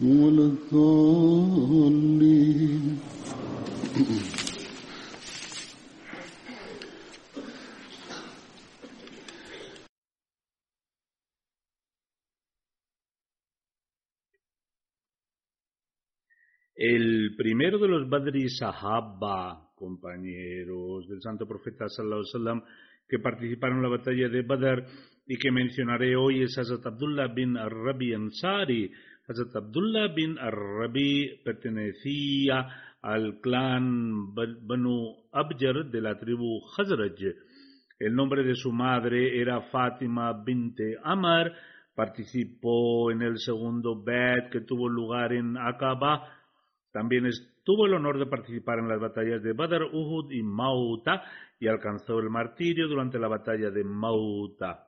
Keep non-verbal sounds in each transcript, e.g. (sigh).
ولا الضالين El primero de los Badri Sahaba, compañeros del santo profeta sallallahu alaihi wasallam, que participaron en la batalla de Badr y que mencionaré hoy es Hazrat Abdullah bin Arabi Ansari. Hazrat Abdullah bin Arabi pertenecía al clan Banu Abjar de la tribu Khazraj. El nombre de su madre era Fátima binte Amar. Participó en el segundo Bet que tuvo lugar en Aqaba también tuvo el honor de participar en las batallas de Badr, Uhud y Mauta y alcanzó el martirio durante la batalla de Mauta.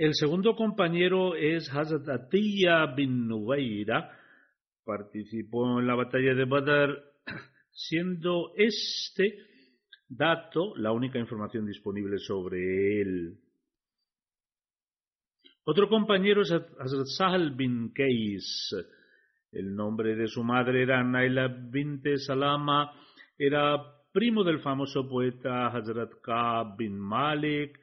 El segundo compañero es Hazrat Atiyya bin Nubayra. Participó en la batalla de Badr, (clears throat) siendo este dato la única información disponible sobre él. Otro compañero es Hazrat Sahal bin Qais. El nombre de su madre era Naila binte Salama. Era primo del famoso poeta Hazrat Ka bin Malik.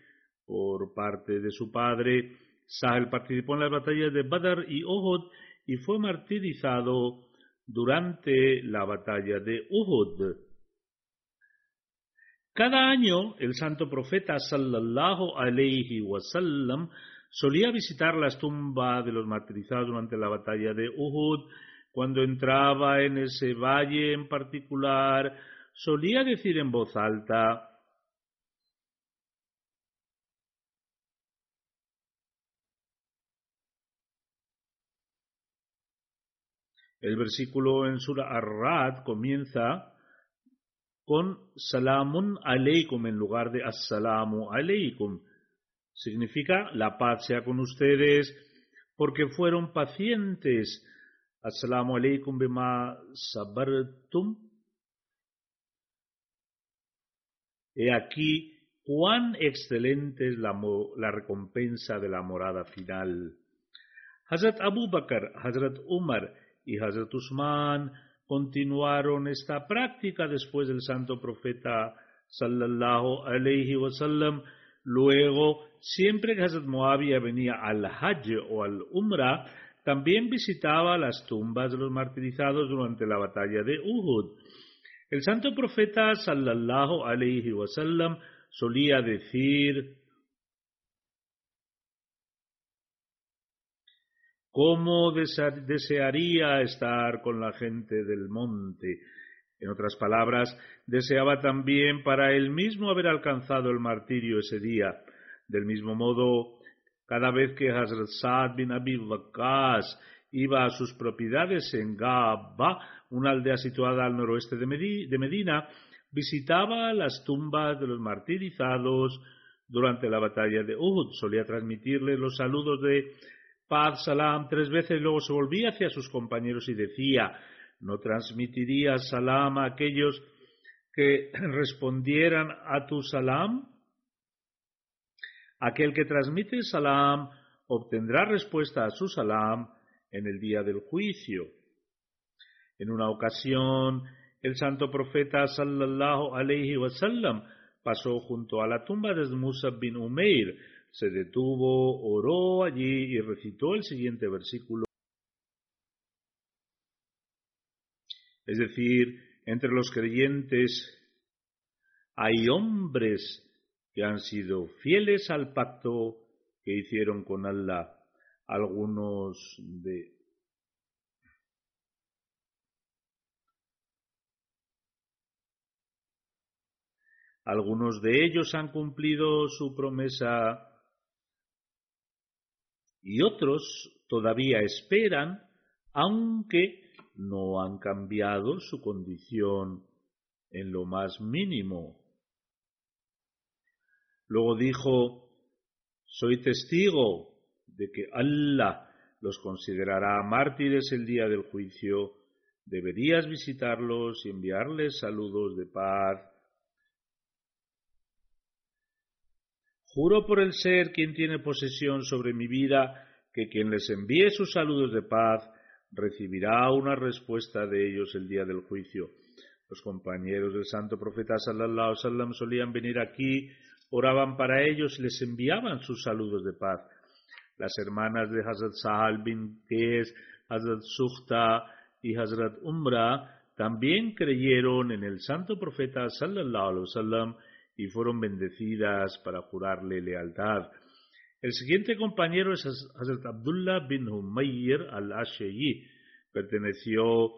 Por parte de su padre, Sahal participó en las batallas de Badr y Uhud y fue martirizado durante la batalla de Uhud. Cada año el santo profeta sallallahu alayhi wasallam solía visitar las tumbas de los martirizados durante la batalla de Uhud. Cuando entraba en ese valle en particular, solía decir en voz alta, El versículo en Surah Ar-Rad comienza con Salamun aleikum en lugar de Assalamu aleikum. Significa la paz sea con ustedes porque fueron pacientes. Assalamu alaikum bima sabartum. He aquí cuán excelente es la, la recompensa de la morada final. Hazrat Abu Bakr, Hazrat Umar y Hazrat Usman continuaron esta práctica después del santo profeta sallallahu alayhi wasallam. Luego, siempre que Hazrat Muawiyah venía al Hajj o al Umrah, también visitaba las tumbas de los martirizados durante la batalla de Uhud. El santo profeta sallallahu alayhi wasallam solía decir cómo desearía estar con la gente del monte. En otras palabras, deseaba también para él mismo haber alcanzado el martirio ese día. Del mismo modo, cada vez que Hazrat bin Abi Waqqas iba a sus propiedades en Gaba, una aldea situada al noroeste de Medina, visitaba las tumbas de los martirizados durante la batalla de Uhud. Solía transmitirles los saludos de paz, salam, tres veces, luego se volvía hacia sus compañeros y decía, ¿no transmitiría salam a aquellos que (clears throat) respondieran a tu salam? Aquel que transmite salam obtendrá respuesta a su salam en el día del juicio. En una ocasión, el santo profeta sallallahu alayhi wasallam pasó junto a la tumba de Musa bin Umair, se detuvo, oró allí y recitó el siguiente versículo. Es decir, entre los creyentes hay hombres que han sido fieles al pacto que hicieron con Allah. Algunos de Algunos de ellos han cumplido su promesa y otros todavía esperan, aunque no han cambiado su condición en lo más mínimo. Luego dijo, soy testigo de que Allah los considerará mártires el día del juicio, deberías visitarlos y enviarles saludos de paz Juro por el ser quien tiene posesión sobre mi vida, que quien les envíe sus saludos de paz recibirá una respuesta de ellos el día del juicio. Los compañeros del santo profeta sallallahu sallam solían venir aquí, oraban para ellos y les enviaban sus saludos de paz. Las hermanas de Hazrat Sahal bin Qais, Hazrat Sukhta y Hazrat Umra también creyeron en el santo profeta sallallahu sallam y fueron bendecidas para jurarle lealtad. El siguiente compañero es Hazrat Abdullah bin Humayr al-Ashayi. Perteneció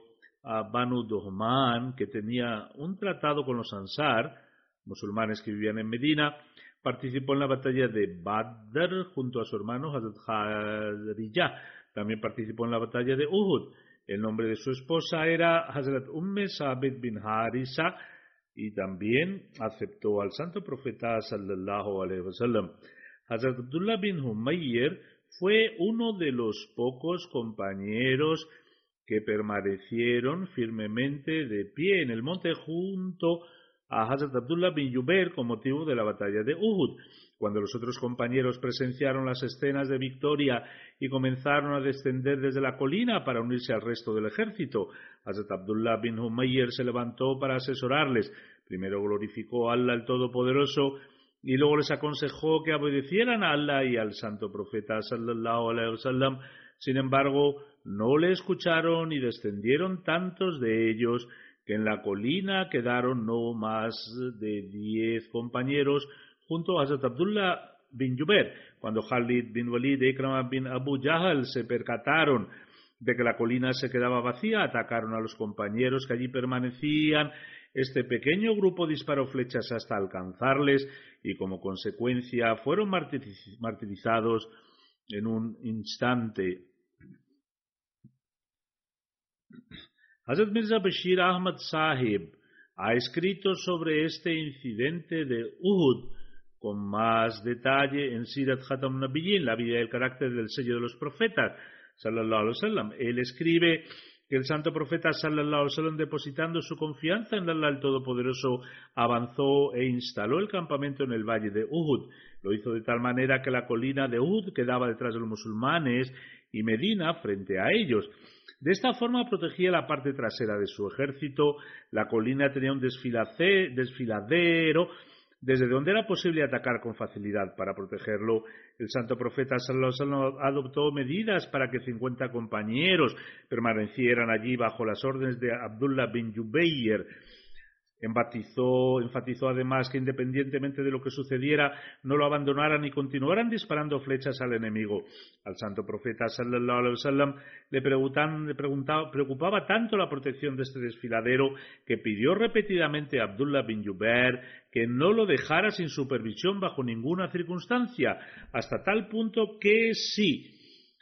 a Banu Dohman, que tenía un tratado con los Ansar, musulmanes que vivían en Medina. Participó en la batalla de Badr junto a su hermano Hazrat Harijah. También participó en la batalla de Uhud. El nombre de su esposa era Hazrat Umme Sabit bin Harisa, y también aceptó al santo profeta sallallahu alaihi wasallam. Hazrat Abdullah bin Humayr fue uno de los pocos compañeros que permanecieron firmemente de pie en el monte junto a Hazrat Abdullah bin Yubair con motivo de la batalla de Uhud. Cuando los otros compañeros presenciaron las escenas de victoria y comenzaron a descender desde la colina para unirse al resto del ejército, Hazrat Abdullah bin Humayr se levantó para asesorarles. Primero glorificó a Allah el Todopoderoso y luego les aconsejó que obedecieran a Allah y al santo profeta sallallahu alaihi wasallam. Sin embargo, no le escucharon y descendieron tantos de ellos que en la colina quedaron no más de diez compañeros junto a Hazrat Abdullah bin Jubair. Cuando Khalid bin Walid y Ikram bin Abu Jahal se percataron de que la colina se quedaba vacía, atacaron a los compañeros que allí permanecían. Este pequeño grupo disparó flechas hasta alcanzarles y como consecuencia fueron martirizados en un instante. Hazrat Mirza Bashir Ahmad Sahib ha escrito sobre este incidente de Uhud con más detalle en Sirat Khatam Nabiyyin, la vida y el carácter del sello de los profetas, sallallahu alaihi wasallam. Él escribe que el santo profeta sallallahu alaihi wasallam depositando su confianza en Allah el Todopoderoso avanzó e instaló el campamento en el valle de Uhud. Lo hizo de tal manera que la colina de Uhud quedaba detrás de los musulmanes y Medina frente a ellos. De esta forma protegía la parte trasera de su ejército, la colina tenía un desfiladero desde donde era posible atacar con facilidad. Para protegerlo, el santo profeta adoptó medidas para que 50 compañeros permanecieran allí bajo las órdenes de Abdullah bin Jubayr, Enfatizó, enfatizó además que independientemente de lo que sucediera, no lo abandonaran y continuaran disparando flechas al enemigo. Al santo profeta sallallahu alaihi wasallam le, le preocupaba tanto la protección de este desfiladero que pidió repetidamente a Abdullah bin Jubair que no lo dejara sin supervisión bajo ninguna circunstancia, hasta tal punto que sí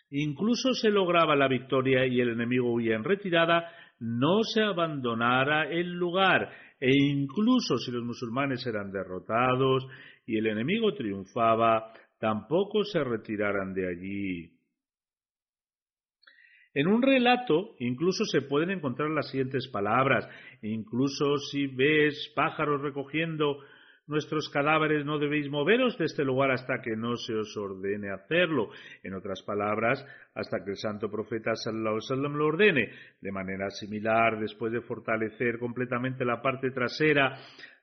incluso se lograba la victoria y el enemigo huía en retirada, no se abandonara el lugar e incluso si los musulmanes eran derrotados y el enemigo triunfaba, tampoco se retiraran de allí. En un relato incluso se pueden encontrar las siguientes palabras, incluso si ves pájaros recogiendo nuestros cadáveres no debéis moveros de este lugar hasta que no se os ordene hacerlo. En otras palabras, hasta que el santo profeta sallallahu sallam lo ordene. De manera similar, después de fortalecer completamente la parte trasera,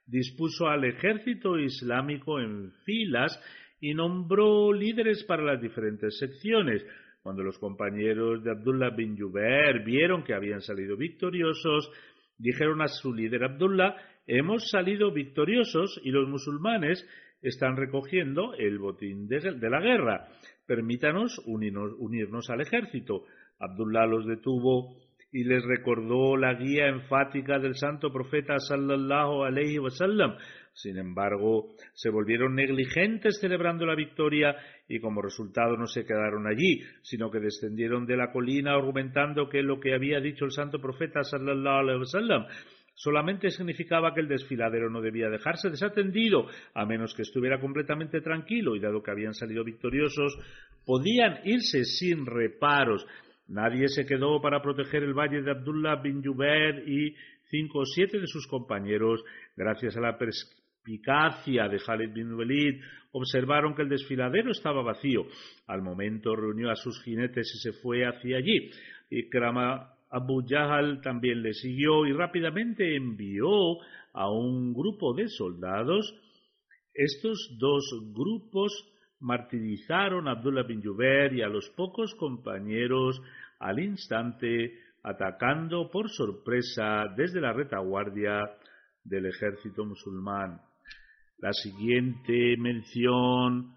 dispuso al ejército islámico en filas y nombró líderes para las diferentes secciones. Cuando los compañeros de Abdullah bin Jubair vieron que habían salido victoriosos, dijeron a su líder Abdullah hemos salido victoriosos y los musulmanes están recogiendo el botín de, la guerra. Permítanos unirnos, al ejército. Abdullah los detuvo y les recordó la guía enfática del santo profeta sallallahu alaihi wasallam. Sin embargo, se volvieron negligentes celebrando la victoria y como resultado no se quedaron allí, sino que descendieron de la colina argumentando que lo que había dicho el santo profeta sallallahu alaihi wasallam solamente significaba que el desfiladero no debía dejarse desatendido, a menos que estuviera completamente tranquilo, y dado que habían salido victoriosos, podían irse sin reparos. Nadie se quedó para proteger el valle de Abdullah bin Jubair y cinco o siete de sus compañeros, gracias a la perspicacia de Khalid bin Walid, observaron que el desfiladero estaba vacío. Al momento reunió a sus jinetes y se fue hacia allí. Y Abu Jahal también le siguió y rápidamente envió a un grupo de soldados. Estos dos grupos martirizaron a Abdullah bin Jubair y a los pocos compañeros al instante, atacando por sorpresa desde la retaguardia del ejército musulmán. La siguiente mención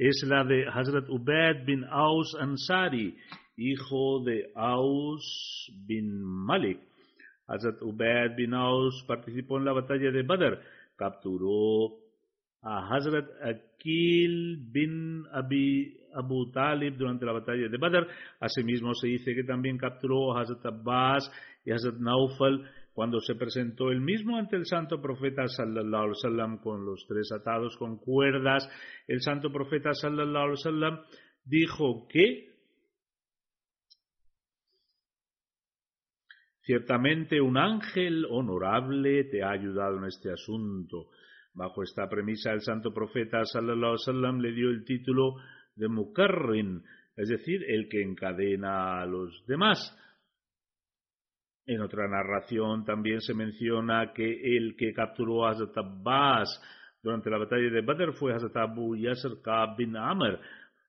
es la de Hazrat Ubaid bin Aus Ansari, hijo de Aus bin Malik. Hazrat Ubaid bin Aus participó en la batalla de Badr, capturó a Hazrat Akil bin Abu Talib durante la batalla de Badr. Asimismo se dice que también capturó a Hazrat Abbas y Hazrat Naufal cuando se presentó el mismo ante el santo profeta sallallahu alaihi con los tres atados con cuerdas, el santo profeta sallallahu alaihi dijo que ciertamente un ángel honorable te ha ayudado en este asunto. Bajo esta premisa el santo profeta sallallahu alaihi le dio el título de Mukarrin, es decir, el que encadena a los demás. En otra narración también se menciona que el que capturó a Hazrat Abbas durante la batalla de Badr fue Hazrat Abu Yasir Ka'b bin Amr.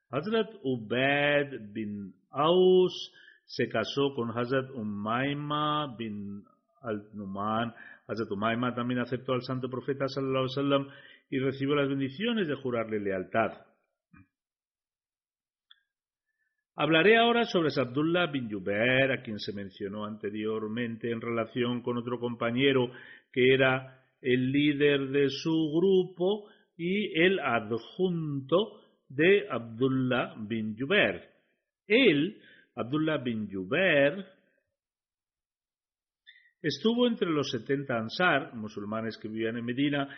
Hazrat Ubaid bin Aus se casó con Hazrat Umayma bin al-Numan. Hazrat Umayma también aceptó al santo profeta sallallahu y recibió las bendiciones de jurarle lealtad. Hablaré ahora sobre Abdullah bin Jubair, a quien se mencionó anteriormente en relación con otro compañero que era el líder de su grupo y el adjunto de Abdullah bin Jubair. Él, Abdullah bin Jubair, estuvo entre los 70 ansar, musulmanes que vivían en Medina,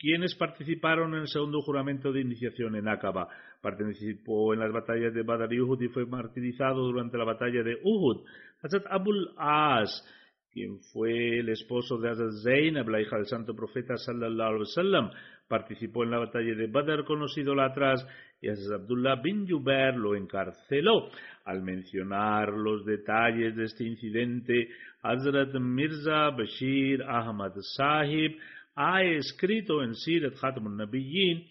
quienes participaron en el segundo juramento de iniciación en Aqaba. Participó en las batallas de Badr y Uhud y fue martirizado durante la batalla de Uhud. Hazrat Abul As, quien fue el esposo de Hazrat Zainab, la hija del santo profeta sallallahu alaihi wasallam, participó en la batalla de Badr con los atrás y Hazrat Abdullah bin Jubair lo encarceló. Al mencionar los detalles de este incidente, Hazrat Mirza Bashir Ahmad Sahib ha escrito en Sirat Khatamun Nabiyyin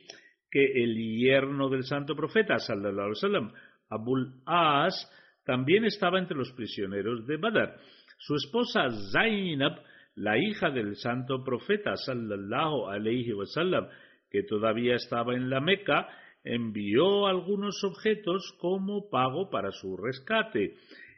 que el yerno del santo profeta, sallallahu alaihi wasallam, Abul As, también estaba entre los prisioneros de Badr. Su esposa Zainab, la hija del santo profeta, sallallahu alaihi wasallam, que todavía estaba en la Meca, envió algunos objetos como pago para su rescate.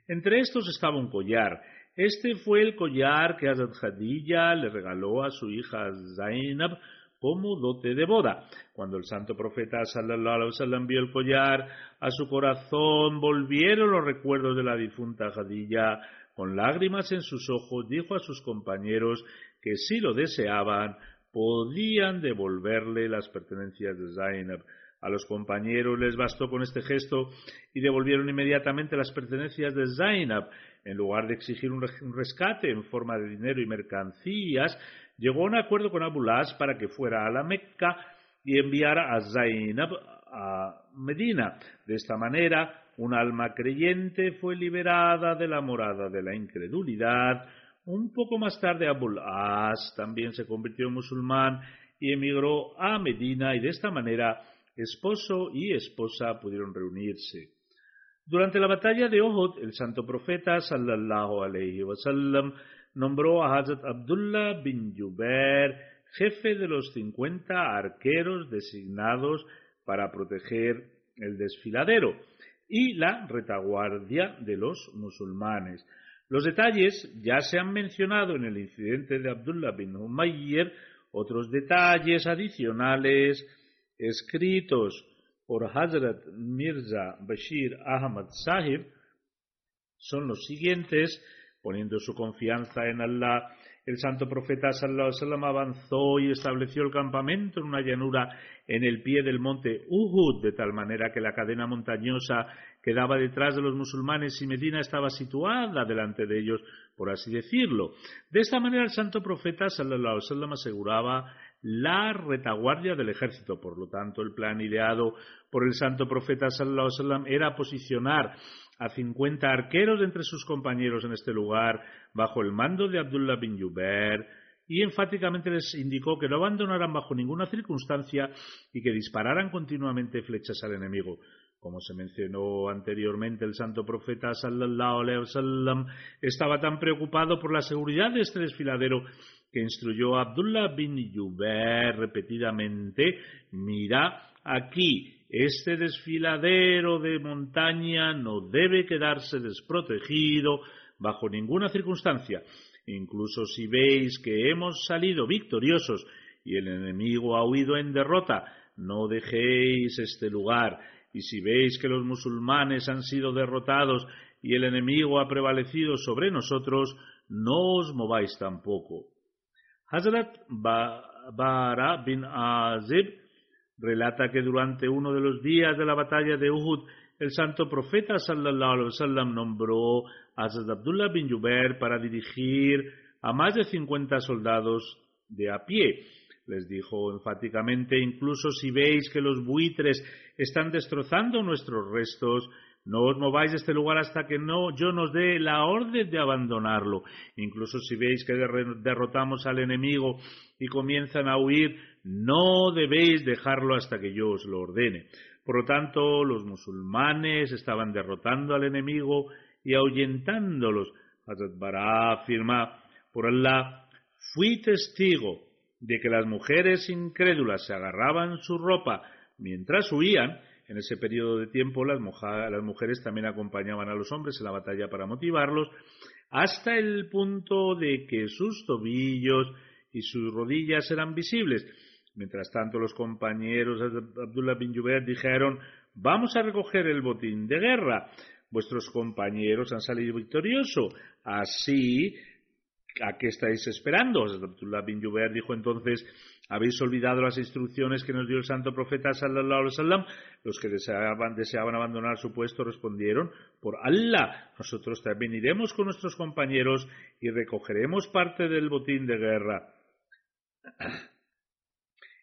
Entre estos estaba un collar. Este fue el collar que Hazrat Khadija le regaló a su hija Zainab como dote de boda. Cuando el santo profeta sallallahu alaihi wasallam vio el collar, a su corazón volvieron los recuerdos de la difunta Jadilla. Con lágrimas en sus ojos dijo a sus compañeros que si lo deseaban podían devolverle las pertenencias de Zainab. A los compañeros les bastó con este gesto y devolvieron inmediatamente las pertenencias de Zainab. En lugar de exigir un rescate en forma de dinero y mercancías, llegó a un acuerdo con Abulas para que fuera a la Meca y enviara a Zainab a Medina. De esta manera, un alma creyente fue liberada de la morada de la incredulidad. Un poco más tarde, Abulas también se convirtió en musulmán y emigró a Medina y de esta manera esposo y esposa pudieron reunirse. Durante la batalla de Uhud, el santo profeta sallallahu alayhi wasallam nombró a Hazrat Abdullah bin Jubair jefe de los 50 arqueros designados para proteger el desfiladero y la retaguardia de los musulmanes. Los detalles ya se han mencionado en el incidente de Abdullah bin Umayr, otros detalles adicionales escritos por Hazrat Mirza Bashir Ahmad Sahib son los siguientes Poniendo su confianza en Allah, el santo profeta sallallahu alaihi avanzó y estableció el campamento en una llanura en el pie del monte Uhud, de tal manera que la cadena montañosa quedaba detrás de los musulmanes y Medina estaba situada delante de ellos, por así decirlo. De esta manera el santo profeta sallallahu aseguraba la retaguardia del ejército. Por lo tanto, el plan ideado por el santo profeta sallallahu era posicionar a 50 arqueros entre sus compañeros en este lugar, bajo el mando de Abdullah bin Jubair, y enfáticamente les indicó que no abandonaran bajo ninguna circunstancia y que dispararan continuamente flechas al enemigo. Como se mencionó anteriormente, el santo profeta sallallahu alaihi wasallam estaba tan preocupado por la seguridad de este desfiladero que instruyó a Abdullah bin Jubair repetidamente, mira aquí, este desfiladero de montaña no debe quedarse desprotegido bajo ninguna circunstancia. Incluso si veis que hemos salido victoriosos y el enemigo ha huido en derrota, no dejéis este lugar. Y si veis que los musulmanes han sido derrotados y el enemigo ha prevalecido sobre nosotros, no os mováis tampoco. Hazrat Bara bin Azib relata que durante uno de los días de la batalla de Uhud, el santo profeta sallallahu alaihi wasallam nombró a Hazrat Abdullah bin Jubair para dirigir a más de 50 soldados de a pie. Les dijo enfáticamente, incluso si veis que los buitres están destrozando nuestros restos, no os mováis de este lugar hasta que no yo nos dé la orden de abandonarlo. Incluso si veis que derrotamos al enemigo y comienzan a huir, no debéis dejarlo hasta que yo os lo ordene. Por lo tanto, los musulmanes estaban derrotando al enemigo y ahuyentándolos. Hazrat Bara afirma, por Allah, fui testigo de que las mujeres incrédulas se agarraban su ropa mientras huían. En ese periodo de tiempo las, las mujeres también acompañaban a los hombres en la batalla para motivarlos, hasta el punto de que sus tobillos y sus rodillas eran visibles. Mientras tanto, los compañeros de Abdullah bin Jubair dijeron, vamos a recoger el botín de guerra. Vuestros compañeros han salido victoriosos. Así, ¿a qué estáis esperando? Abdullah bin Jubair dijo entonces, habéis olvidado las instrucciones que nos dio el santo profeta sallallahu alaihi wasallam. Los que deseaban, deseaban abandonar su puesto respondieron, por Allah, nosotros también iremos con nuestros compañeros y recogeremos parte del botín de guerra. (clears throat)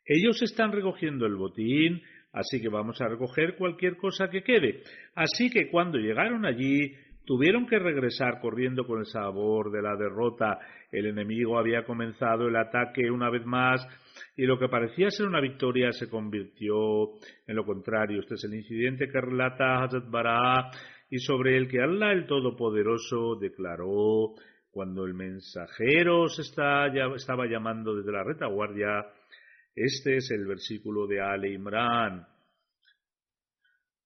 Ellos están recogiendo el botín, así que vamos a recoger cualquier cosa que quede. Así que cuando llegaron allí, tuvieron que regresar corriendo con el sabor de la derrota. El enemigo había comenzado el ataque una vez más y lo que parecía ser una victoria se convirtió en lo contrario. Este es el incidente que relata Hazrat Bara y sobre el que Allah el Todopoderoso declaró cuando el mensajero se estaba llamando desde la retaguardia este es el versículo de Ale Imran.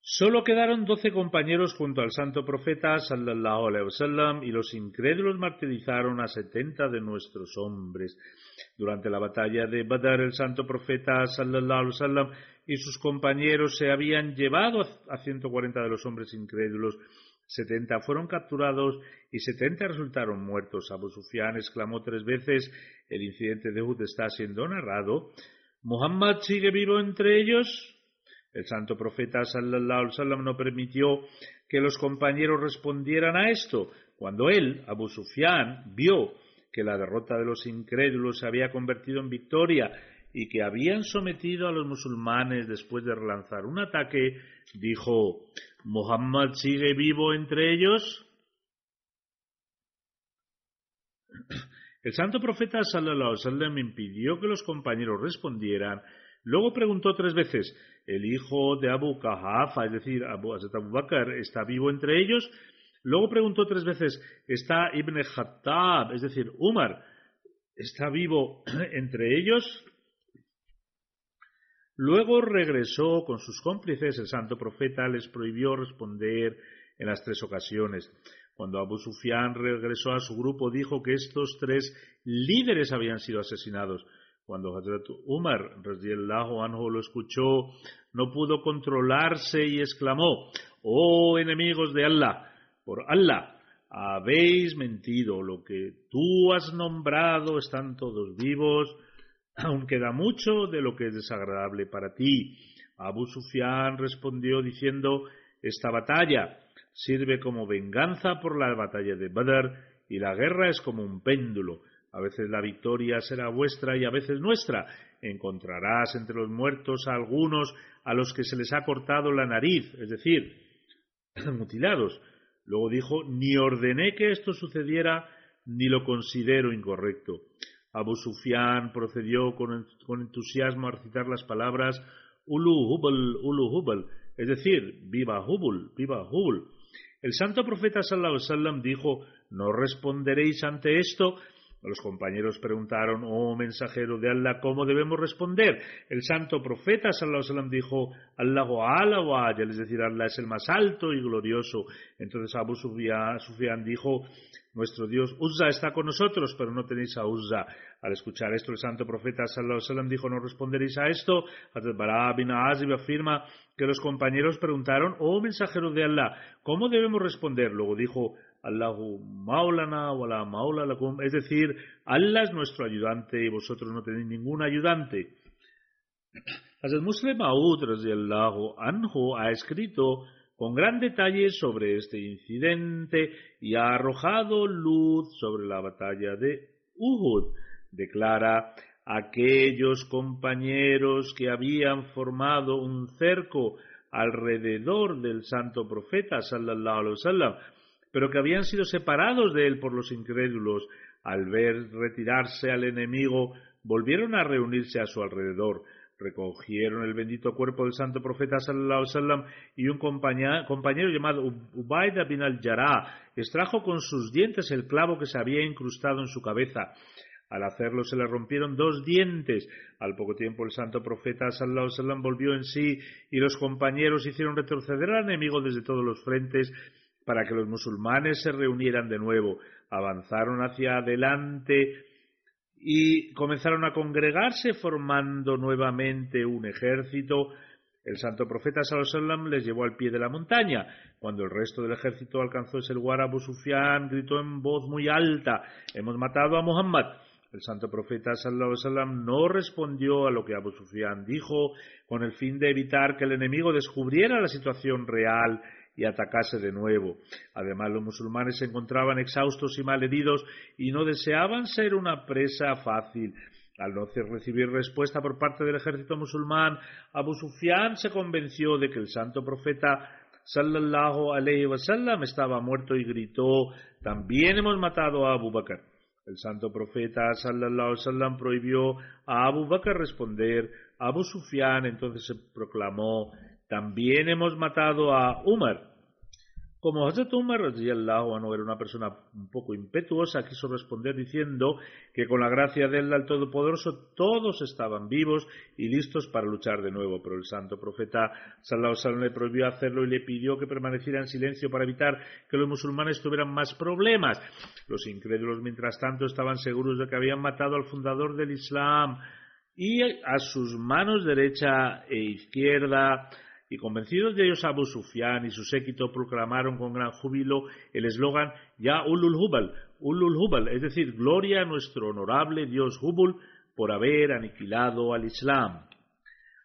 Solo quedaron doce compañeros junto al santo profeta sallallahu alaihi wasallam y los incrédulos martirizaron a setenta de nuestros hombres. Durante la batalla de Badr el santo profeta sallallahu alaihi wasallam y sus compañeros se habían llevado a ciento cuarenta de los hombres incrédulos. Setenta fueron capturados y setenta resultaron muertos. Abu Sufyan exclamó tres veces el incidente de Uhud está siendo narrado. ¿Muhammad sigue vivo entre ellos? El santo profeta sallallahu alaihi wasallam no permitió que los compañeros respondieran a esto. Cuando él, Abu Sufyan, vio que la derrota de los incrédulos se había convertido en victoria y que habían sometido a los musulmanes después de relanzar un ataque, dijo, ¿Muhammad sigue vivo entre ellos? El santo profeta sallallahu alaihi impidió que los compañeros respondieran Luego preguntó tres veces, ¿el hijo de Abu Kahafa, es decir, Abu Abu Bakr, está vivo entre ellos? Luego preguntó tres veces, ¿está Ibn Khattab, es decir, Umar, está vivo (clears throat) entre ellos? Luego regresó con sus cómplices. El santo profeta les prohibió responder en las tres ocasiones. Cuando Abu Sufyan regresó a su grupo, dijo que estos tres líderes habían sido asesinados. Cuando Hazrat Umar anhu lo escuchó, no pudo controlarse y exclamó, Oh enemigos de Allah, por Allah, habéis mentido, lo que tú has nombrado están todos vivos, aún queda mucho de lo que es desagradable para ti. Abu Sufyan respondió diciendo, esta batalla sirve como venganza por la batalla de Badr y la guerra es como un péndulo a veces la victoria será vuestra y a veces nuestra. Encontrarás entre los muertos a algunos a los que se les ha cortado la nariz, es decir, (clears throat) mutilados. Luego dijo, ni ordené que esto sucediera, ni lo considero incorrecto. Abu Sufyan procedió con, entusiasmo a recitar las palabras Ulu Hubal, Ulu Hubal, es decir, viva Hubul, viva Hubul. El santo profeta sallallahu dijo, no responderéis ante esto los compañeros preguntaron, oh mensajero de Allah, ¿cómo debemos responder? El santo profeta sallallahu dijo, Allahu ala wa es decir, Allah es el más alto y glorioso. Entonces Abu Sufyan dijo, nuestro Dios Uzza está con nosotros, pero no tenéis a Uzza. Al escuchar esto, el santo profeta sallallahu dijo, no responderéis a esto. Bara bin Azib afirma que los compañeros preguntaron, oh mensajero de Allah, ¿cómo debemos responder? Luego dijo, Allahu maulana wala maula lakum, es decir, Allah es nuestro ayudante y vosotros no tenéis ningún ayudante. Hazrat Muslim Maud anhu ha escrito con gran detalle sobre este incidente y ha arrojado luz sobre la batalla de Uhud. Declara aquellos compañeros que habían formado un cerco alrededor del santo profeta sallallahu alaihi wasallam pero que habían sido separados de él por los incrédulos, al ver retirarse al enemigo, volvieron a reunirse a su alrededor, recogieron el bendito cuerpo del santo profeta sallallahu alaihi y un compañero llamado Ubaida bin al-Jarrah extrajo con sus dientes el clavo que se había incrustado en su cabeza. Al hacerlo se le rompieron dos dientes. Al poco tiempo el santo profeta sallallahu alaihi volvió en sí y los compañeros hicieron retroceder al enemigo desde todos los frentes para que los musulmanes se reunieran de nuevo. Avanzaron hacia adelante y comenzaron a congregarse formando nuevamente un ejército. El santo profeta Sallallahu les llevó al pie de la montaña. Cuando el resto del ejército alcanzó ese lugar, Abu Sufyan gritó en voz muy alta: Hemos matado a Muhammad. El santo profeta Sallallahu no respondió a lo que Abu Sufyan dijo, con el fin de evitar que el enemigo descubriera la situación real y atacase de nuevo. Además, los musulmanes se encontraban exhaustos y malheridos y no deseaban ser una presa fácil. Al no recibir respuesta por parte del ejército musulmán, Abu Sufyan se convenció de que el santo profeta sallallahu alayhi wasallam estaba muerto y gritó: También hemos matado a Abu Bakr. El santo profeta sallallahu alayhi wasallam prohibió a Abu Bakr responder. Abu Sufyan entonces se proclamó también hemos matado a Umar. Como Hazrat Umar anhu era una persona un poco impetuosa, quiso responder diciendo que con la gracia de él al Todopoderoso todos estaban vivos y listos para luchar de nuevo, pero el santo profeta Sallallahu Alaihi le prohibió hacerlo y le pidió que permaneciera en silencio para evitar que los musulmanes tuvieran más problemas. Los incrédulos, mientras tanto, estaban seguros de que habían matado al fundador del Islam y a sus manos derecha e izquierda y convencidos de ellos Abu Sufyan y su séquito proclamaron con gran júbilo el eslogan Ya Ulul Hubal, Ulul Hubal, es decir, gloria a nuestro honorable Dios Hubul por haber aniquilado al Islam.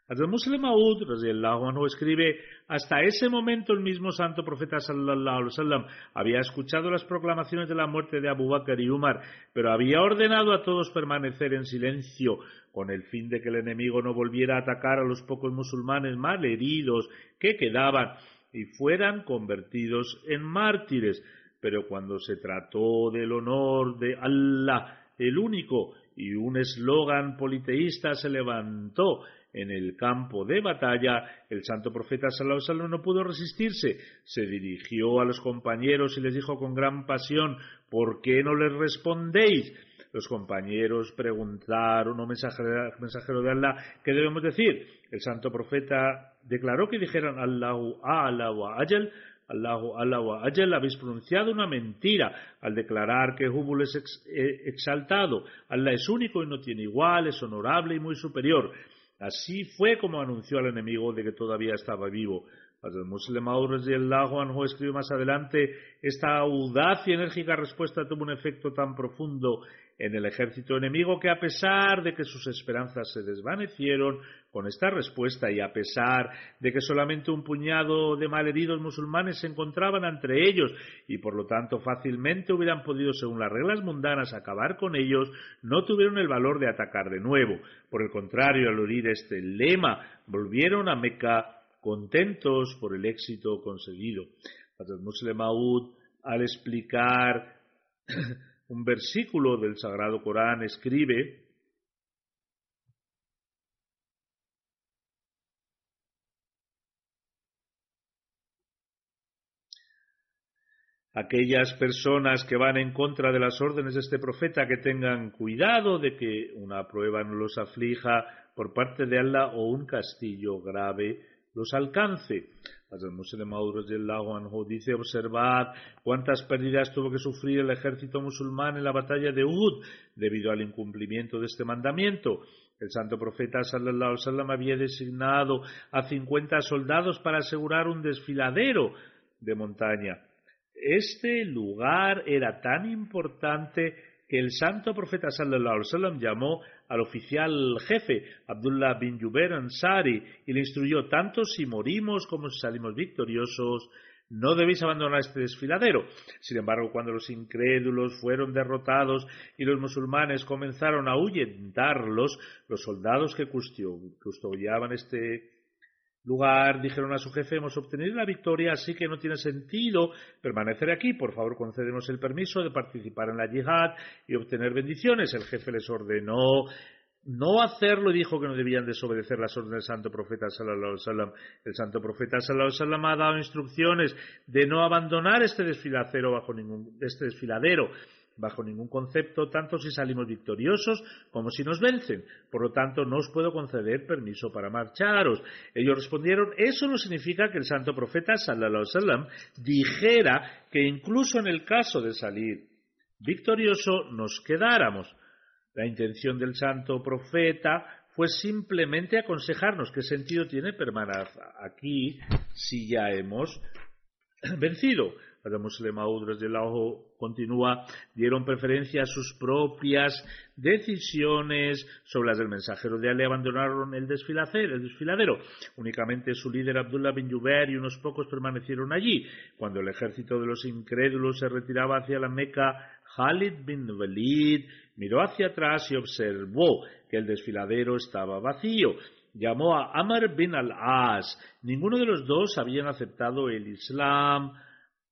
Muslim Maud escribe, hasta ese momento el mismo santo profeta sallallahu alaihi wasallam había escuchado las proclamaciones de la muerte de Abu Bakr y Umar, pero había ordenado a todos permanecer en silencio con el fin de que el enemigo no volviera a atacar a los pocos musulmanes mal heridos que quedaban y fueran convertidos en mártires. Pero cuando se trató del honor de Allah, el único, y un eslogan politeísta se levantó en el campo de batalla, el santo profeta Sallallahu no pudo resistirse. Se dirigió a los compañeros y les dijo con gran pasión, ¿por qué no les respondéis? Los compañeros preguntaron, oh mensajero, de Allah, ¿qué debemos decir? El santo profeta declaró que dijeran Allahu Allahu Ajal, Allahu Allahu Ajal, habéis pronunciado una mentira al declarar que Hubul es eh, exaltado. Allah es único y no tiene igual, es honorable y muy superior. Así fue como anunció al enemigo de que todavía estaba vivo. El Muslim Anhu escribió más adelante, esta audaz y enérgica respuesta tuvo un efecto tan profundo en el ejército enemigo que a pesar de que sus esperanzas se desvanecieron con esta respuesta y a pesar de que solamente un puñado de malheridos musulmanes se encontraban entre ellos y por lo tanto fácilmente hubieran podido, según las reglas mundanas, acabar con ellos, no tuvieron el valor de atacar de nuevo. Por el contrario, al oír este lema, volvieron a Meca contentos por el éxito conseguido. El Muslim al explicar (clears throat) un versículo del Sagrado Corán, escribe aquellas personas que van en contra de las órdenes de este profeta que tengan cuidado de que una prueba no los aflija por parte de Allah o un castillo grave los alcance. Anhu dice, observad cuántas pérdidas tuvo que sufrir el ejército musulmán en la batalla de Uhud debido al incumplimiento de este mandamiento. El santo profeta sallallahu alaihi wasallam había designado a 50 soldados para asegurar un desfiladero de montaña. Este lugar era tan importante que el santo profeta sallallahu alaihi llamó al oficial jefe Abdullah bin Jubair Ansari y le instruyó tanto si morimos como si salimos victoriosos no debéis abandonar este desfiladero. Sin embargo, cuando los incrédulos fueron derrotados y los musulmanes comenzaron a ahuyentarlos, los soldados que custodiaban este lugar, dijeron a su jefe, hemos obtenido la victoria, así que no tiene sentido permanecer aquí. Por favor, concédenos el permiso de participar en la yihad y obtener bendiciones. El jefe les ordenó no hacerlo y dijo que no debían desobedecer las órdenes del santo profeta sallallahu alaihi. El santo profeta sallallahu ha dado instrucciones de no abandonar este desfiladero bajo ningún este desfiladero bajo ningún concepto, tanto si salimos victoriosos como si nos vencen. Por lo tanto, no os puedo conceder permiso para marcharos. Ellos respondieron, eso no significa que el santo profeta, sallallahu alaihi dijera que incluso en el caso de salir victorioso nos quedáramos. La intención del santo profeta fue simplemente aconsejarnos qué sentido tiene permanecer aquí si ya hemos vencido. Cada Muslim del ojo continúa, dieron preferencia a sus propias decisiones sobre las del mensajero de Ali, abandonaron el desfiladero, el desfiladero. Únicamente su líder Abdullah bin Jubair y unos pocos permanecieron allí. Cuando el ejército de los incrédulos se retiraba hacia la Meca, Khalid bin Walid miró hacia atrás y observó que el desfiladero estaba vacío llamó a Amr bin al-As. Ninguno de los dos habían aceptado el Islam.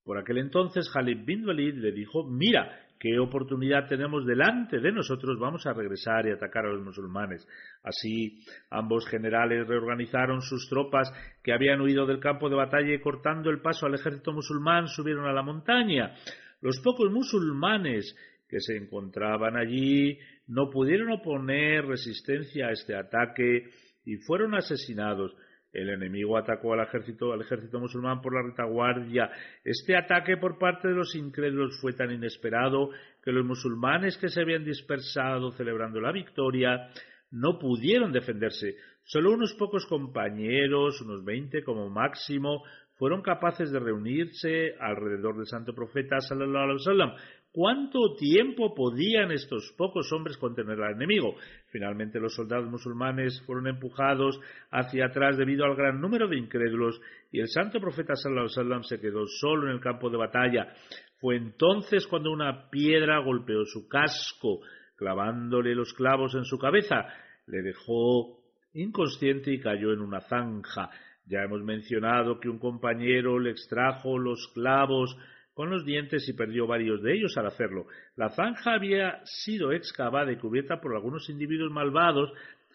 Por aquel entonces Khalid bin Walid le dijo, mira, qué oportunidad tenemos delante de nosotros, vamos a regresar y atacar a los musulmanes. Así, ambos generales reorganizaron sus tropas que habían huido del campo de batalla y cortando el paso al ejército musulmán subieron a la montaña. Los pocos musulmanes que se encontraban allí no pudieron oponer resistencia a este ataque y fueron asesinados. El enemigo atacó al ejército, al ejército musulmán por la retaguardia. Este ataque por parte de los incrédulos fue tan inesperado que los musulmanes que se habían dispersado celebrando la victoria no pudieron defenderse. Solo unos pocos compañeros, unos veinte como máximo, fueron capaces de reunirse alrededor del santo profeta sallallahu alaihi wasallam ¿Cuánto tiempo podían estos pocos hombres contener al enemigo? Finalmente los soldados musulmanes fueron empujados hacia atrás debido al gran número de incrédulos y el santo profeta sallallahu se quedó solo en el campo de batalla. Fue entonces cuando una piedra golpeó su casco, clavándole los clavos en su cabeza. Le dejó inconsciente y cayó en una zanja. Ya hemos mencionado que un compañero le extrajo los clavos con los dientes y perdió varios de ellos al hacerlo. La zanja había sido excavada y cubierta por algunos individuos malvados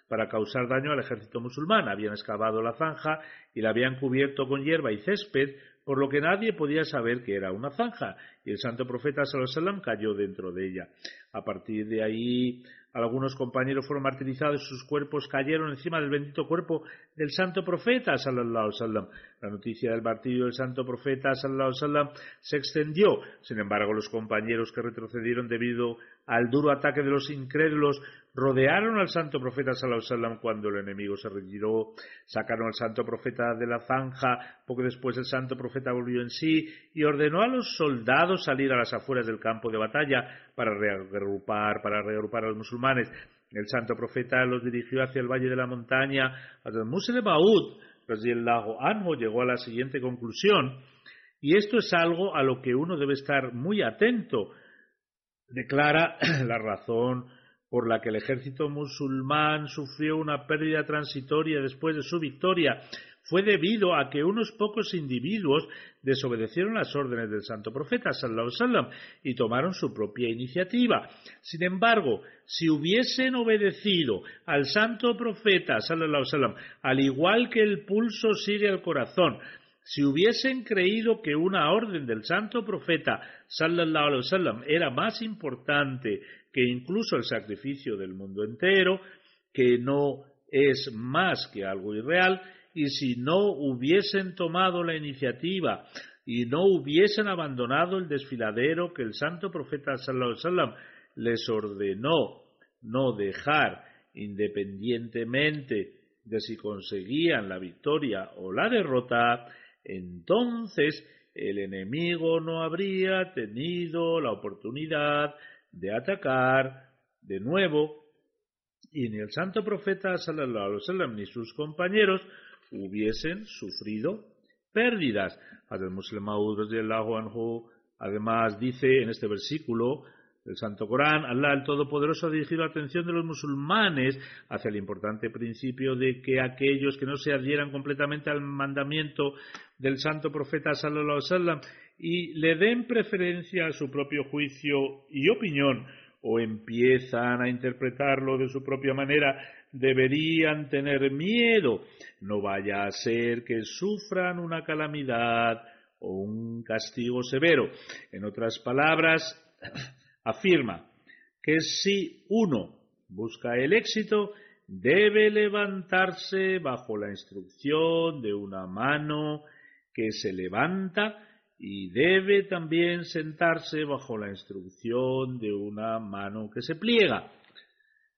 para causar daño al ejército musulmán. Habían excavado la zanja y la habían cubierto con hierba y césped, por lo que nadie podía saber que era una zanja, y el santo profeta sallallahu cayó dentro de ella. A partir de ahí algunos compañeros fueron martirizados y sus cuerpos cayeron encima del bendito cuerpo del santo profeta, sallallahu La noticia del martirio del santo profeta, sallallahu se extendió. Sin embargo, los compañeros que retrocedieron debido al duro ataque de los incrédulos rodearon al santo profeta sallallahu cuando el enemigo se retiró, sacaron al santo profeta de la zanja, poco después el santo profeta volvió en sí y ordenó a los soldados salir a las afueras del campo de batalla para reagrupar, para reagrupar a los musulmanes. El santo profeta los dirigió hacia el valle de la montaña. Muslim el lago Anjo llegó a la siguiente conclusión, y esto es algo a lo que uno debe estar muy atento. Declara (clears throat) la razón por la que el ejército musulmán sufrió una pérdida transitoria después de su victoria fue debido a que unos pocos individuos desobedecieron las órdenes del santo profeta sallallahu sallam y tomaron su propia iniciativa. Sin embargo, si hubiesen obedecido al santo profeta sallallahu sallam, al igual que el pulso sigue al corazón, si hubiesen creído que una orden del santo profeta sallallahu alaihi wasallam era más importante que incluso el sacrificio del mundo entero, que no es más que algo irreal, y si no hubiesen tomado la iniciativa y no hubiesen abandonado el desfiladero que el santo profeta sallallahu alaihi wasallam les ordenó no dejar independientemente de si conseguían la victoria o la derrota, entonces el enemigo no habría tenido la oportunidad de atacar de nuevo y ni el santo profeta sallallahu ni sus compañeros hubiesen sufrido pérdidas. Además dice en este versículo del Santo Corán, Allah el Todopoderoso ha dirigido la atención de los musulmanes hacia el importante principio de que aquellos que no se adhieran completamente al mandamiento del Santo Profeta sallallahu alaihi wasallam y le den preferencia a su propio juicio y opinión o empiezan a interpretarlo de su propia manera, deberían tener miedo. No vaya a ser que sufran una calamidad o un castigo severo. En otras palabras, afirma que si uno busca el éxito, debe levantarse bajo la instrucción de una mano que se levanta y debe también sentarse bajo la instrucción de una mano que se pliega.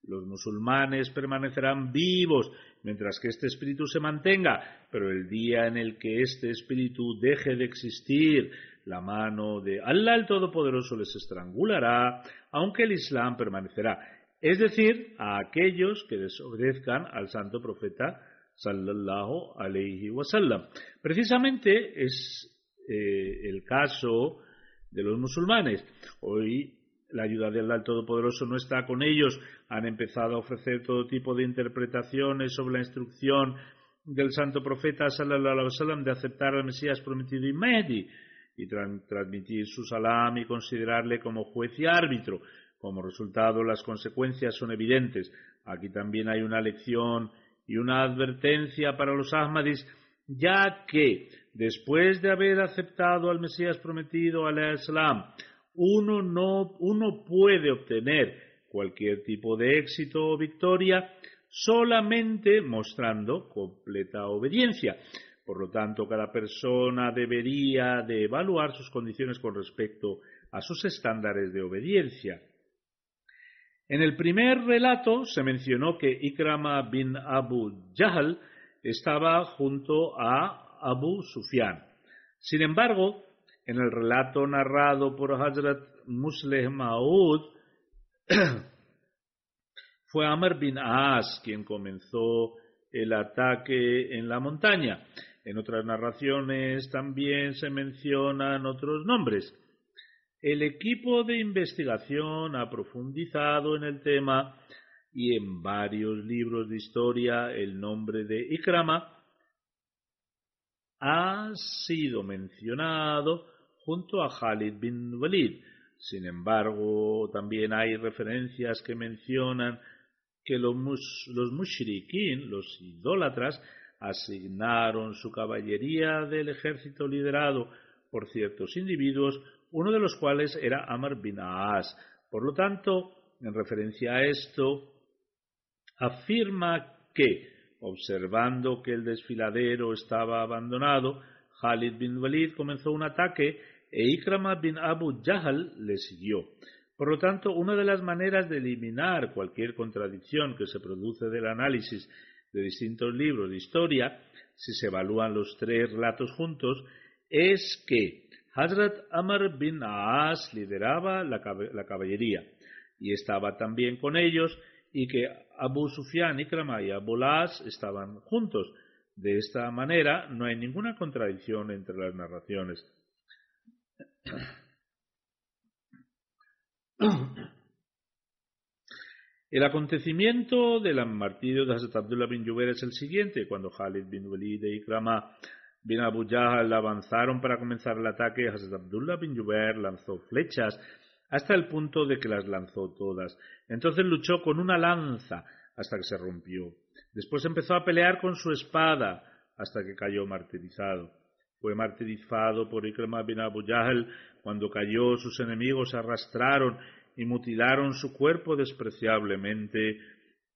Los musulmanes permanecerán vivos mientras que este espíritu se mantenga, pero el día en el que este espíritu deje de existir, la mano de Allah el Todopoderoso les estrangulará, aunque el Islam permanecerá. Es decir, a aquellos que desobedezcan al santo profeta sallallahu alayhi wasallam. Precisamente es eh, el caso de los musulmanes. Hoy la ayuda del Allah Todopoderoso no está con ellos, han empezado a ofrecer todo tipo de interpretaciones sobre la instrucción del santo profeta sallallahu alaihi wasallam de aceptar al Mesías prometido y Mehdi. Y transmitir su salam y considerarle como juez y árbitro. Como resultado, las consecuencias son evidentes. Aquí también hay una lección y una advertencia para los Ahmadis, ya que después de haber aceptado al Mesías prometido, al Islam, uno no uno puede obtener cualquier tipo de éxito o victoria solamente mostrando completa obediencia. Por lo tanto, cada persona debería de evaluar sus condiciones con respecto a sus estándares de obediencia. En el primer relato se mencionó que Ikrama bin Abu Jahl estaba junto a Abu Sufyan. Sin embargo, en el relato narrado por Hazrat Musleh Maud, (clears throat) fue Amr bin As quien comenzó el ataque en la montaña. En otras narraciones también se mencionan otros nombres. El equipo de investigación ha profundizado en el tema y en varios libros de historia el nombre de Ikrama ha sido mencionado junto a Khalid bin Walid. Sin embargo, también hay referencias que mencionan que los, mushrikin, los idólatras, asignaron su caballería del ejército liderado por ciertos individuos, uno de los cuales era Amr bin Aas. Por lo tanto, en referencia a esto, afirma que, observando que el desfiladero estaba abandonado, Khalid bin Walid comenzó un ataque e Ikrama bin Abu Jahl le siguió. Por lo tanto, una de las maneras de eliminar cualquier contradicción que se produce del análisis de distintos libros de historia, si se evalúan los tres relatos juntos, es que Hazrat Amr bin Aas lideraba la, caballería y estaba también con ellos y que Abu Sufyan, Ikrama y Abu Las estaban juntos. De esta manera no hay ninguna contradicción entre las narraciones. El acontecimiento del martirio de Hazrat Abdullah bin Jubair es el siguiente. Cuando Khalid bin Walid y Ikrama bin Abu Jahl avanzaron para comenzar el ataque, Hazrat Abdullah bin Jubair lanzó flechas hasta el punto de que las lanzó todas. Entonces luchó con una lanza hasta que se rompió. Después empezó a pelear con su espada hasta que cayó martirizado. Fue martirizado por Ikrama bin Abu Jahl. Cuando cayó, sus enemigos arrastraron y mutilaron su cuerpo despreciablemente,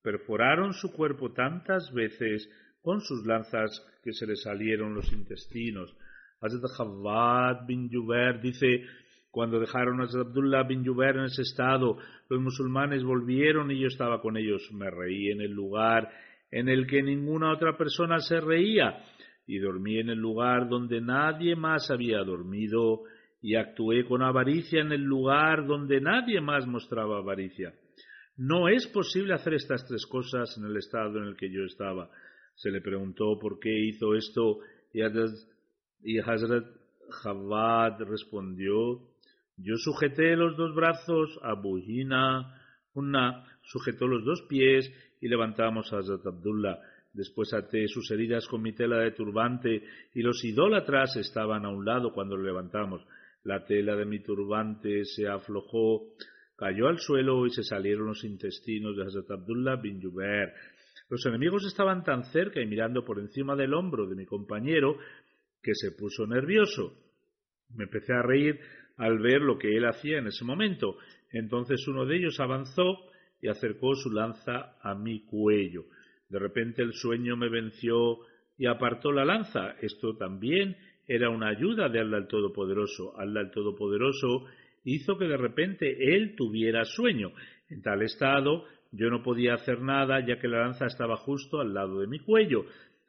perforaron su cuerpo tantas veces con sus lanzas que se le salieron los intestinos. Hazrat Javad bin Jubair dice, cuando dejaron a Abdullah bin Jubair en ese estado, los musulmanes volvieron y yo estaba con ellos. Me reí en el lugar en el que ninguna otra persona se reía y dormí en el lugar donde nadie más había dormido y actué con avaricia en el lugar donde nadie más mostraba avaricia. No es posible hacer estas tres cosas en el estado en el que yo estaba. Se le preguntó por qué hizo esto y Hazrat Javad respondió, yo sujeté los dos brazos a Bujina, una sujetó los dos pies y levantamos a Hazrat Abdullah. Después até sus heridas con mi tela de turbante y los idólatras estaban a un lado cuando lo levantamos. La tela de mi turbante se aflojó, cayó al suelo y se salieron los intestinos de Hazrat Abdullah bin Jubair. Los enemigos estaban tan cerca y mirando por encima del hombro de mi compañero que se puso nervioso. Me empecé a reír al ver lo que él hacía en ese momento. Entonces uno de ellos avanzó y acercó su lanza a mi cuello. De repente el sueño me venció y apartó la lanza. Esto también era una ayuda de Allah el Todopoderoso. Allah el Todopoderoso hizo que de repente él tuviera sueño. En tal estado yo no podía hacer nada ya que la lanza estaba justo al lado de mi cuello,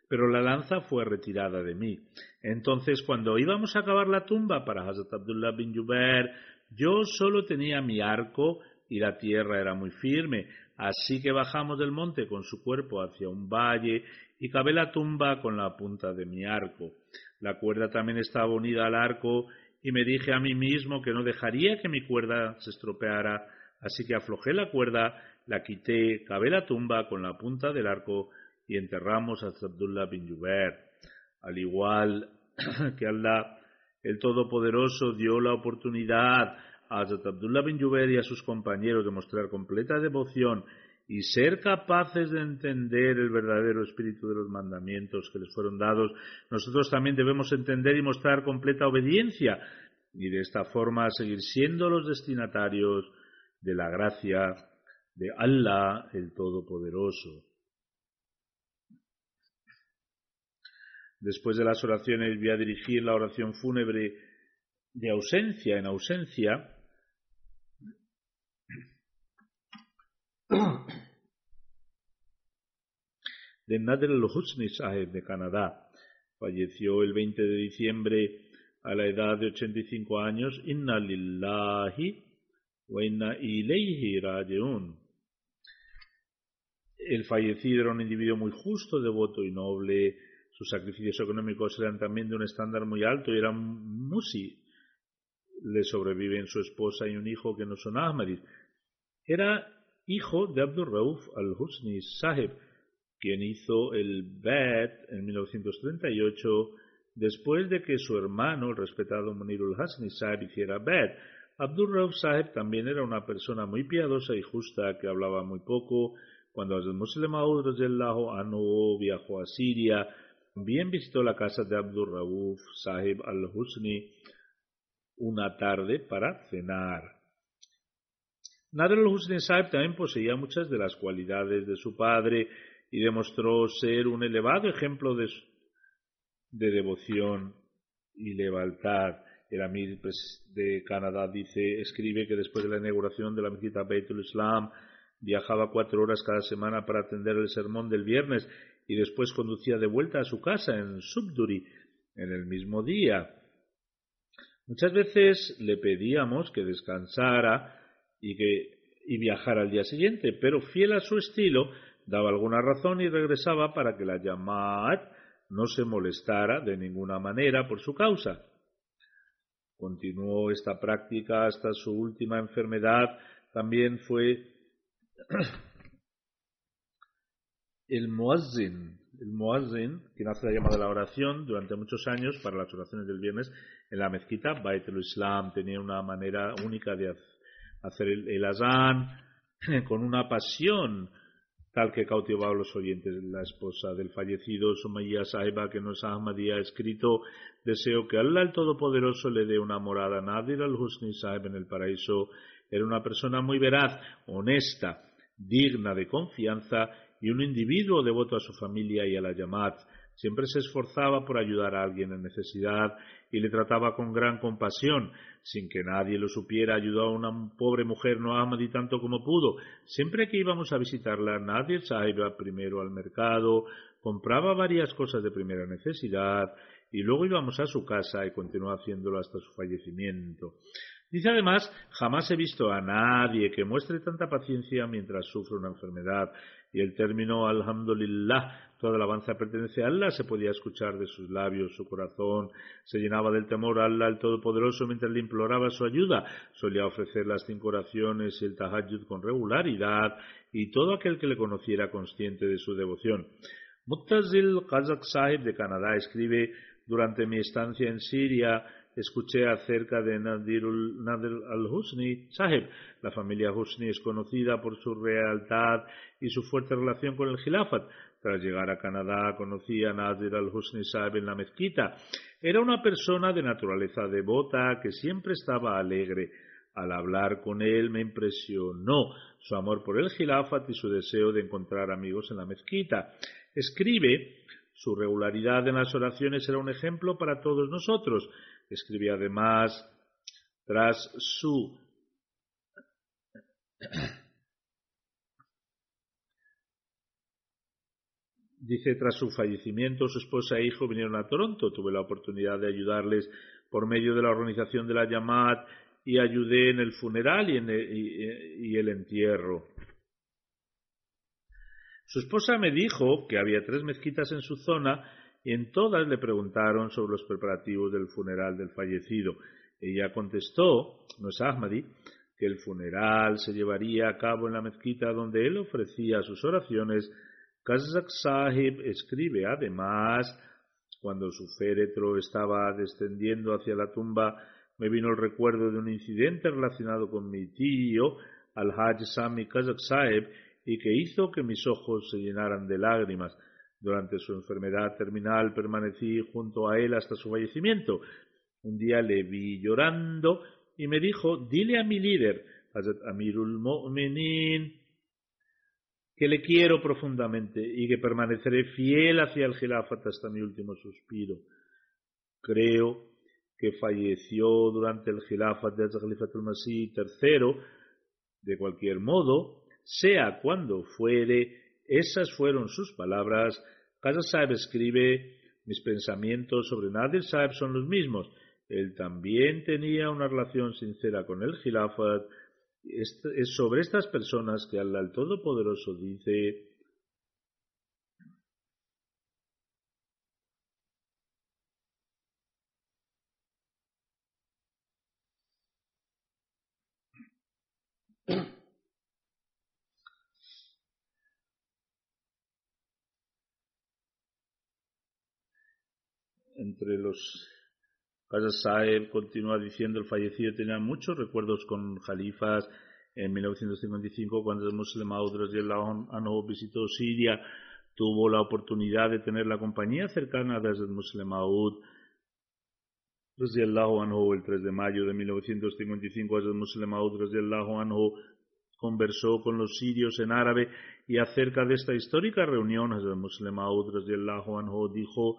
pero la lanza fue retirada de mí. Entonces cuando íbamos a acabar la tumba para Hazrat Abdullah bin Jubair, yo solo tenía mi arco y la tierra era muy firme, así que bajamos del monte con su cuerpo hacia un valle y cavé la tumba con la punta de mi arco. La cuerda también estaba unida al arco y me dije a mí mismo que no dejaría que mi cuerda se estropeara, así que aflojé la cuerda, la quité, cavé la tumba con la punta del arco y enterramos a Abdullah bin Jubair. Al igual (clears throat) que Allah el Todopoderoso dio la oportunidad a Abdullah bin Jubair y a sus compañeros de mostrar completa devoción y ser capaces de entender el verdadero espíritu de los mandamientos que les fueron dados, nosotros también debemos entender y mostrar completa obediencia y de esta forma seguir siendo los destinatarios de la gracia de Allah el Todopoderoso. Después de las oraciones voy a dirigir la oración fúnebre de ausencia en ausencia de Nader al-Husni Saheb de Canadá. Falleció el 20 de diciembre a la edad de 85 años. Inna lillahi wa inna ilayhi raji'un. El fallecido era un individuo muy justo, devoto y noble. Sus sacrificios económicos eran también de un estándar muy alto y eran musi. Le sobreviven su esposa y un hijo que no son Ahmadis. Era hijo de Abdul Rauf al-Husni Sahib, quien hizo el Bet en 1938 después de que su hermano, el respetado Munirul Hasni Sahib, hiciera Bet. Abdul Rauf Sahib también era una persona muy piadosa y justa que hablaba muy poco. Cuando el Muslim Lajo Anu viajó a Siria, también visitó la casa de Abdul Rauf Sahib al-Husni una tarde para cenar. Nader al-Husni Sahib también poseía muchas de las cualidades de su padre y demostró ser un elevado ejemplo de, de devoción y lealtad. El Amir pues, de Canadá dice, escribe que después de la inauguración de la mezquita Beitul Islam viajaba cuatro horas cada semana para atender el sermón del viernes y después conducía de vuelta a su casa en Subduri en el mismo día. Muchas veces le pedíamos que descansara y que y viajara al día siguiente, pero fiel a su estilo, daba alguna razón y regresaba para que la Yamad no se molestara de ninguna manera por su causa. Continuó esta práctica hasta su última enfermedad. También fue (clears throat) el muazzin, el muazzin, quien hace la llamada de la oración durante muchos años para las oraciones del viernes en la mezquita Bait islam Tenía una manera única de hacer el, el azán (clears throat) con una pasión tal que cautivaba a los oyentes. La esposa del fallecido, Sumayya Saiba, que nos Ahmadía ha escrito, deseo que Allah el Todopoderoso le dé una morada. Nadir al-Husni Saib en el paraíso era una persona muy veraz, honesta, digna de confianza y un individuo devoto a su familia y a la Yamat. Siempre se esforzaba por ayudar a alguien en necesidad y le trataba con gran compasión. Sin que nadie lo supiera, ayudó a una pobre mujer no Ahmadi tanto como pudo. Siempre que íbamos a visitarla, nadie iba primero al mercado, compraba varias cosas de primera necesidad y luego íbamos a su casa y continuó haciéndolo hasta su fallecimiento. Dice además, jamás he visto a nadie que muestre tanta paciencia mientras sufre una enfermedad. Y el término Alhamdulillah, toda alabanza pertenece a Allah, se podía escuchar de sus labios, su corazón se llenaba del temor a Allah el Todopoderoso mientras le imploraba su ayuda. Solía ofrecer las cinco oraciones y el tahajjud con regularidad y todo aquel que le conociera consciente de su devoción. Muttazil Kazak Sahib de Canadá escribe durante mi estancia en Siria escuché acerca de Nadir, al-Husni Sahib. La familia Husni es conocida por su lealtad y su fuerte relación con el Khilafat. Tras llegar a Canadá conocí a Nadir al-Husni Sahib en la mezquita. Era una persona de naturaleza devota que siempre estaba alegre. Al hablar con él me impresionó su amor por el Khilafat y su deseo de encontrar amigos en la mezquita. Escribe su regularidad en las oraciones era un ejemplo para todos nosotros. Escribía además, tras su Dice, tras su fallecimiento, su esposa e hijo vinieron a Toronto. Tuve la oportunidad de ayudarles por medio de la organización de la Yamat y ayudé en el funeral y, en y el entierro. Su esposa me dijo que había tres mezquitas en su zona y en todas le preguntaron sobre los preparativos del funeral del fallecido. Ella contestó, no es Ahmadi, que el funeral se llevaría a cabo en la mezquita donde él ofrecía sus oraciones. Kazak Sahib escribe además, Cuando su féretro estaba descendiendo hacia la tumba, me vino el recuerdo de un incidente relacionado con mi tío, Al-Hajj Sami Kazak Saeb, y que hizo que mis ojos se llenaran de lágrimas. Durante su enfermedad terminal permanecí junto a él hasta su fallecimiento. Un día le vi llorando y me dijo, dile a mi líder, Hazrat Amirul Mu'minin, que le quiero profundamente y que permaneceré fiel hacia el Gilafat hasta mi último suspiro. Creo que falleció durante el Gilafat de al Masih III. De cualquier modo, sea cuando fuere, esas fueron sus palabras. Kaza Saeb escribe, mis pensamientos sobre Nadir Saeb son los mismos. Él también tenía una relación sincera con el Gilafat. Es sobre estas personas que Allah el Todopoderoso dice, entre los Qaza Saeb continúa diciendo el fallecido tenía muchos recuerdos con jalifas. En 1955, cuando el Muslim Anhu visitó Siria, tuvo la oportunidad de tener la compañía cercana desde el Muslim. Anhu, el 3 de mayo de 1955, el Muslim Anhu conversó con los sirios en árabe y acerca de esta histórica reunión, el Muslim Anhu dijo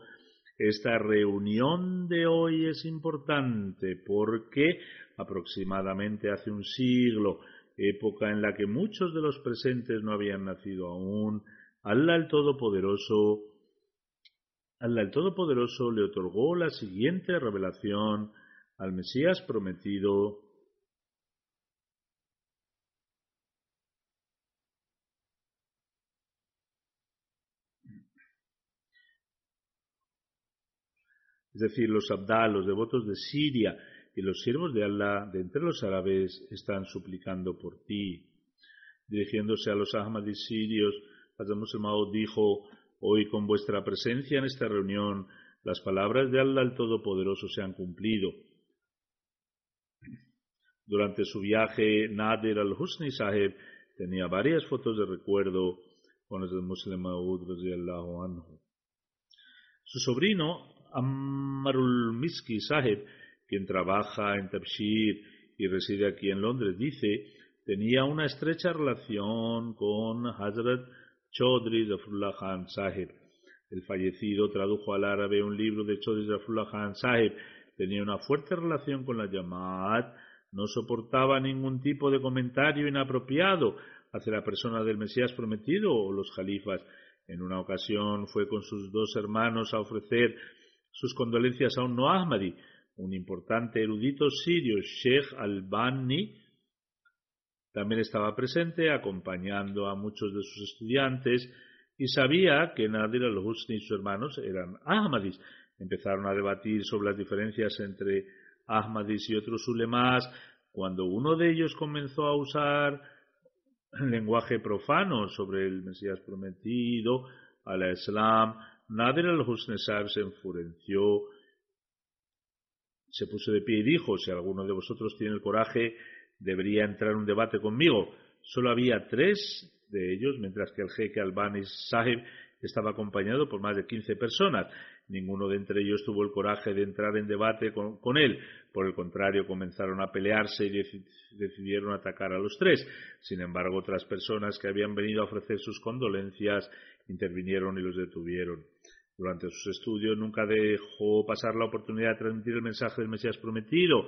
esta reunión de hoy es importante porque aproximadamente hace un siglo, época en la que muchos de los presentes no habían nacido aún, Allah el Todopoderoso Allah el Todopoderoso le otorgó la siguiente revelación al Mesías prometido Es decir, los Abdá, los devotos de Siria y los siervos de Allah de entre los árabes están suplicando por ti. Dirigiéndose a los Ahmadis sirios, Hazrat Muhammad dijo, hoy con vuestra presencia en esta reunión, las palabras de Allah el Todopoderoso se han cumplido. Durante su viaje, Nadir al-Husni Sahib tenía varias fotos de recuerdo con el Muslim Maud. Su sobrino, Ammarul Miski Sahib, quien trabaja en Tabshir y reside aquí en Londres, dice, tenía una estrecha relación con Hazrat Chaudhry Zafrullah Khan Sahib. El fallecido tradujo al árabe un libro de Chaudhry Zafrullah Khan Sahib. Tenía una fuerte relación con la Jamaat, no soportaba ningún tipo de comentario inapropiado hacia la persona del Mesías prometido o los califas. En una ocasión fue con sus dos hermanos a ofrecer sus condolencias a un no Ahmadi, un importante erudito sirio, Sheikh al-Bani, también estaba presente acompañando a muchos de sus estudiantes y sabía que Nadir al-Husni y sus hermanos eran Ahmadis. Empezaron a debatir sobre las diferencias entre Ahmadis y otros ulemas cuando uno de ellos comenzó a usar lenguaje profano sobre el Mesías prometido, al Islam, Nadir al-Husnesar se enfureció, se puso de pie y dijo, si alguno de vosotros tiene el coraje, debería entrar en un debate conmigo. Solo había tres de ellos, mientras que el jeque Albani Sahib estaba acompañado por más de quince personas. Ninguno de entre ellos tuvo el coraje de entrar en debate con, él. Por el contrario, comenzaron a pelearse y decidieron atacar a los tres. Sin embargo, otras personas que habían venido a ofrecer sus condolencias intervinieron y los detuvieron. Durante sus estudios nunca dejó pasar la oportunidad de transmitir el mensaje del Mesías prometido.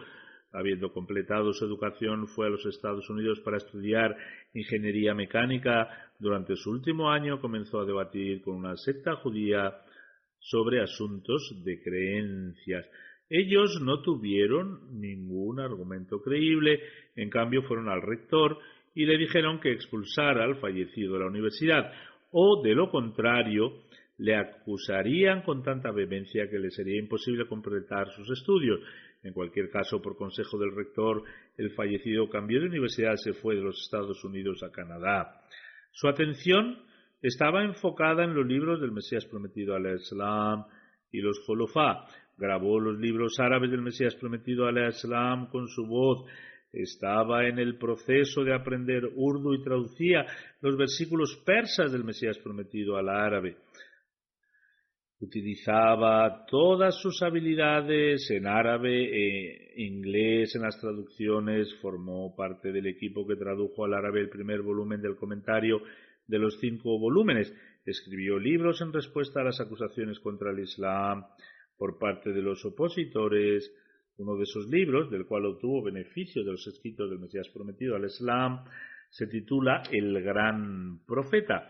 Habiendo completado su educación, fue a los Estados Unidos para estudiar ingeniería mecánica. Durante su último año comenzó a debatir con una secta judía sobre asuntos de creencias. Ellos no tuvieron ningún argumento creíble, en cambio fueron al rector y le dijeron que expulsara al fallecido de la universidad, o de lo contrario, le acusarían con tanta vehemencia que le sería imposible completar sus estudios. En cualquier caso, por consejo del rector, el fallecido cambió de universidad se fue de los Estados Unidos a Canadá. Su atención estaba enfocada en los libros del Mesías prometido al Islam y los Jolofá. Grabó los libros árabes del Mesías prometido al Islam con su voz. Estaba en el proceso de aprender urdu y traducía los versículos persas del Mesías prometido al árabe. Utilizaba todas sus habilidades en árabe e inglés en las traducciones, formó parte del equipo que tradujo al árabe el primer volumen del comentario de los cinco volúmenes, escribió libros en respuesta a las acusaciones contra el Islam por parte de los opositores. Uno de esos libros, del cual obtuvo beneficio de los escritos del Mesías prometido al Islam, se titula El Gran Profeta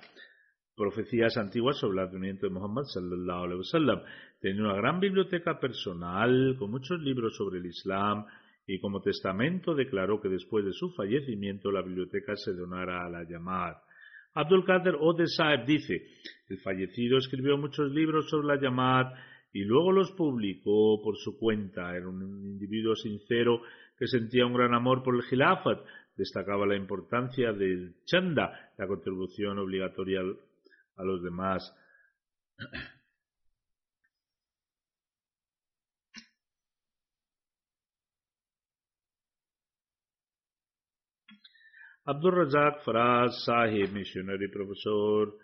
profecías antiguas sobre el advenimiento de Muhammad sallallahu alaihi wasallam. Tenía una gran biblioteca personal con muchos libros sobre el Islam y como testamento declaró que después de su fallecimiento la biblioteca se donara a la llamada. Abdul Qadir Ode Saeb dice, el fallecido escribió muchos libros sobre la llamada y luego los publicó por su cuenta. Era un individuo sincero que sentía un gran amor por el Khilafat. Destacaba la importancia del chanda, la contribución obligatoria a los demás. Abdul Razak Faraz Sahib, misionero y profesor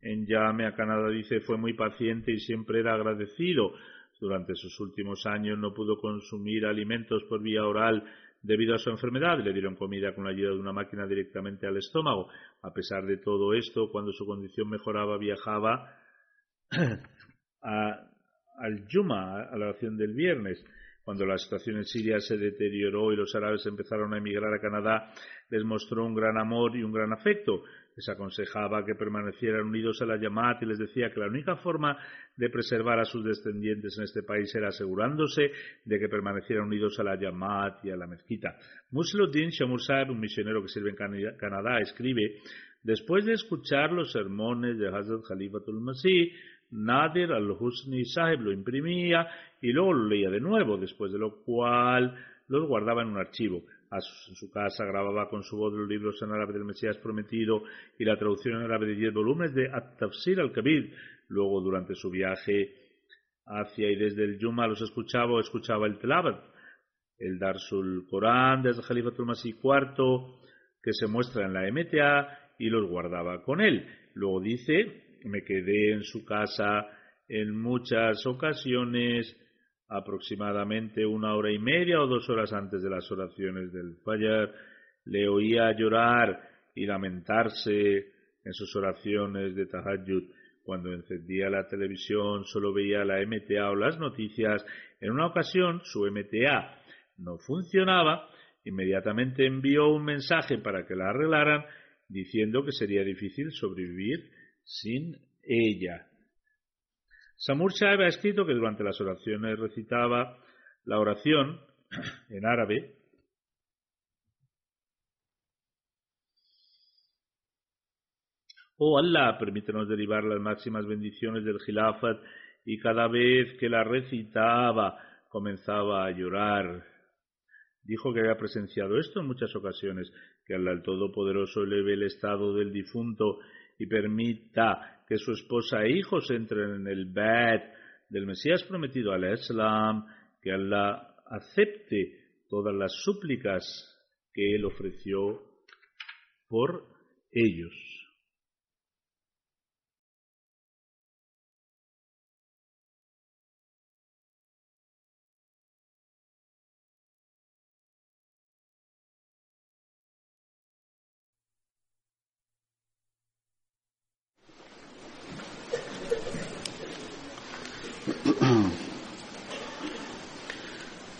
en Yamea, Canadá, dice fue muy paciente y siempre era agradecido. Durante sus últimos años no pudo consumir alimentos por vía oral debido a su enfermedad. Le dieron comida con la ayuda de una máquina directamente al estómago. A pesar de todo esto, cuando su condición mejoraba, viajaba al Yuma, a la oración del viernes. Cuando la situación en Siria se deterioró y los árabes empezaron a emigrar a Canadá, les mostró un gran amor y un gran afecto les aconsejaba que permanecieran unidos a la Yamat y les decía que la única forma de preservar a sus descendientes en este país era asegurándose de que permanecieran unidos a la Yamat y a la mezquita. Musluddin Shamur un misionero que sirve en Canadá, escribe Después de escuchar los sermones de Hazrat Khalifatul Masih, Nadir al-Husni Sahib lo imprimía y luego lo leía de nuevo, después de lo cual los guardaba en un archivo en su casa, grababa con su voz los libros en árabe del Mesías prometido y la traducción en árabe de diez volúmenes de At-Tafsir al-Kabir. Luego, durante su viaje hacia y desde el Yuma, los escuchaba escuchaba el Telabat, el Darsul Corán desde Khalifatul Masih IV, que se muestra en la MTA y los guardaba con él. Luego dice, me quedé en su casa en muchas ocasiones aproximadamente una hora y media o dos horas antes de las oraciones del Fajr, le oía llorar y lamentarse en sus oraciones de Tahajjud. Cuando encendía la televisión solo veía la MTA o las noticias. En una ocasión su MTA no funcionaba. Inmediatamente envió un mensaje para que la arreglaran diciendo que sería difícil sobrevivir sin ella. Samur Shahab ha escrito que durante las oraciones recitaba la oración en árabe Oh Allah, permítenos derivar las máximas bendiciones del Khilafat y cada vez que la recitaba comenzaba a llorar. Dijo que había presenciado esto en muchas ocasiones, que Allah el Todopoderoso eleve el estado del difunto y permita que su esposa e hijos entren en el bed del Mesías prometido al Islam, que Allah acepte todas las súplicas que él ofreció por ellos.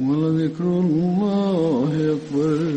ولذكر الله أكبر